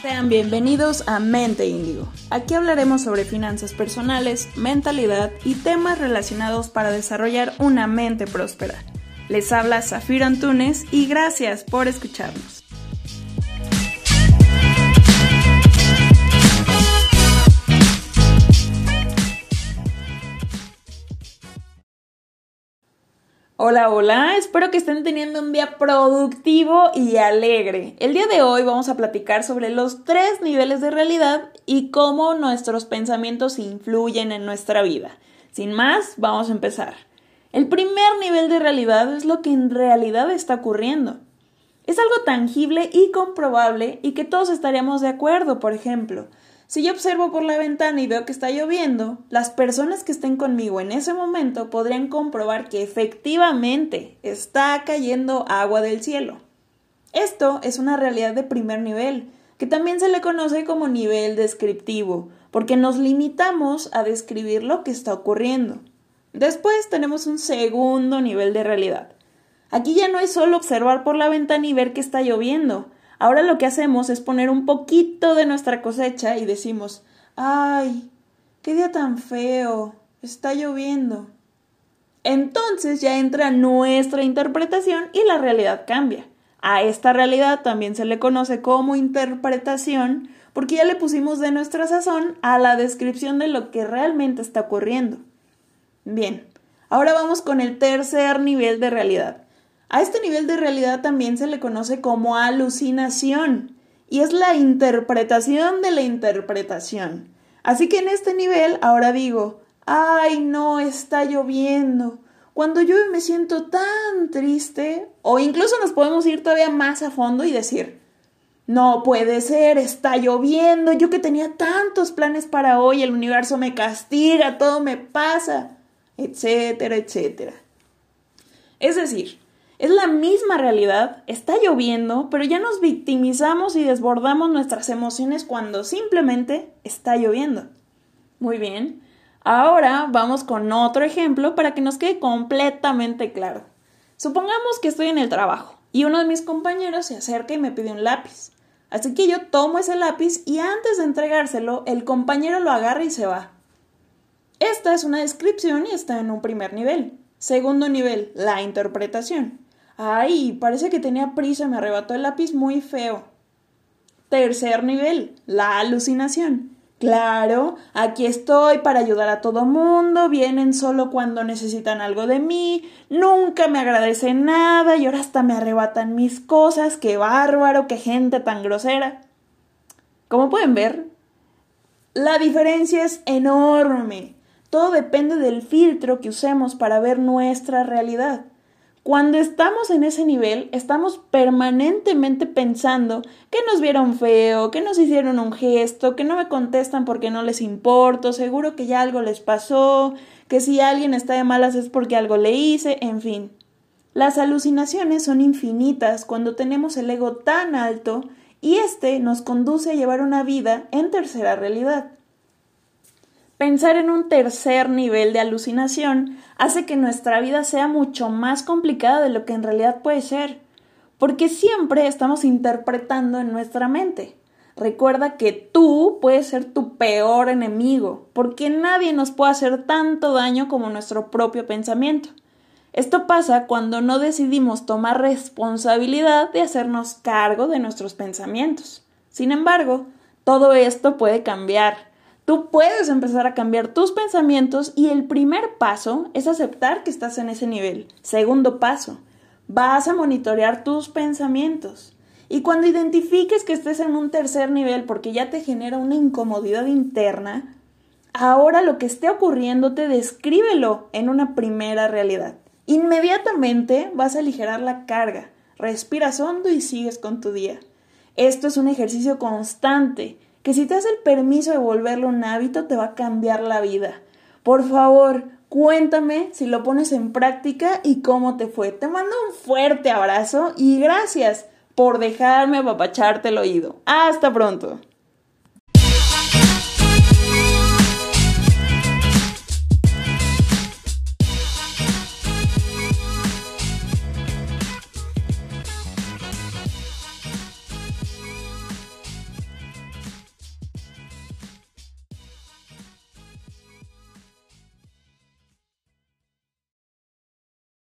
Sean bienvenidos a Mente Índigo. Aquí hablaremos sobre finanzas personales, mentalidad y temas relacionados para desarrollar una mente próspera. Les habla Zafiro Antunes y gracias por escucharnos. Hola, hola, espero que estén teniendo un día productivo y alegre. El día de hoy vamos a platicar sobre los tres niveles de realidad y cómo nuestros pensamientos influyen en nuestra vida. Sin más, vamos a empezar. El primer nivel de realidad es lo que en realidad está ocurriendo. Es algo tangible y comprobable y que todos estaríamos de acuerdo, por ejemplo. Si yo observo por la ventana y veo que está lloviendo, las personas que estén conmigo en ese momento podrían comprobar que efectivamente está cayendo agua del cielo. Esto es una realidad de primer nivel, que también se le conoce como nivel descriptivo, porque nos limitamos a describir lo que está ocurriendo. Después tenemos un segundo nivel de realidad. Aquí ya no es solo observar por la ventana y ver que está lloviendo, Ahora lo que hacemos es poner un poquito de nuestra cosecha y decimos, ay, qué día tan feo, está lloviendo. Entonces ya entra nuestra interpretación y la realidad cambia. A esta realidad también se le conoce como interpretación porque ya le pusimos de nuestra sazón a la descripción de lo que realmente está ocurriendo. Bien, ahora vamos con el tercer nivel de realidad. A este nivel de realidad también se le conoce como alucinación y es la interpretación de la interpretación. Así que en este nivel ahora digo, ay no, está lloviendo. Cuando llueve me siento tan triste o incluso nos podemos ir todavía más a fondo y decir, no puede ser, está lloviendo, yo que tenía tantos planes para hoy, el universo me castiga, todo me pasa, etcétera, etcétera. Es decir, es la misma realidad, está lloviendo, pero ya nos victimizamos y desbordamos nuestras emociones cuando simplemente está lloviendo. Muy bien, ahora vamos con otro ejemplo para que nos quede completamente claro. Supongamos que estoy en el trabajo y uno de mis compañeros se acerca y me pide un lápiz. Así que yo tomo ese lápiz y antes de entregárselo, el compañero lo agarra y se va. Esta es una descripción y está en un primer nivel. Segundo nivel, la interpretación. Ay, parece que tenía prisa, me arrebató el lápiz muy feo. Tercer nivel, la alucinación. Claro, aquí estoy para ayudar a todo mundo, vienen solo cuando necesitan algo de mí, nunca me agradecen nada y ahora hasta me arrebatan mis cosas, qué bárbaro, qué gente tan grosera. Como pueden ver, la diferencia es enorme. Todo depende del filtro que usemos para ver nuestra realidad. Cuando estamos en ese nivel, estamos permanentemente pensando que nos vieron feo, que nos hicieron un gesto, que no me contestan porque no les importo, seguro que ya algo les pasó, que si alguien está de malas es porque algo le hice, en fin. Las alucinaciones son infinitas cuando tenemos el ego tan alto y este nos conduce a llevar una vida en tercera realidad. Pensar en un tercer nivel de alucinación hace que nuestra vida sea mucho más complicada de lo que en realidad puede ser, porque siempre estamos interpretando en nuestra mente. Recuerda que tú puedes ser tu peor enemigo, porque nadie nos puede hacer tanto daño como nuestro propio pensamiento. Esto pasa cuando no decidimos tomar responsabilidad de hacernos cargo de nuestros pensamientos. Sin embargo, todo esto puede cambiar Tú puedes empezar a cambiar tus pensamientos y el primer paso es aceptar que estás en ese nivel. Segundo paso, vas a monitorear tus pensamientos. Y cuando identifiques que estés en un tercer nivel porque ya te genera una incomodidad interna, ahora lo que esté ocurriéndote descríbelo en una primera realidad. Inmediatamente vas a aligerar la carga, respiras hondo y sigues con tu día. Esto es un ejercicio constante que si te das el permiso de volverlo un hábito te va a cambiar la vida. Por favor, cuéntame si lo pones en práctica y cómo te fue. Te mando un fuerte abrazo y gracias por dejarme apapacharte el oído. Hasta pronto.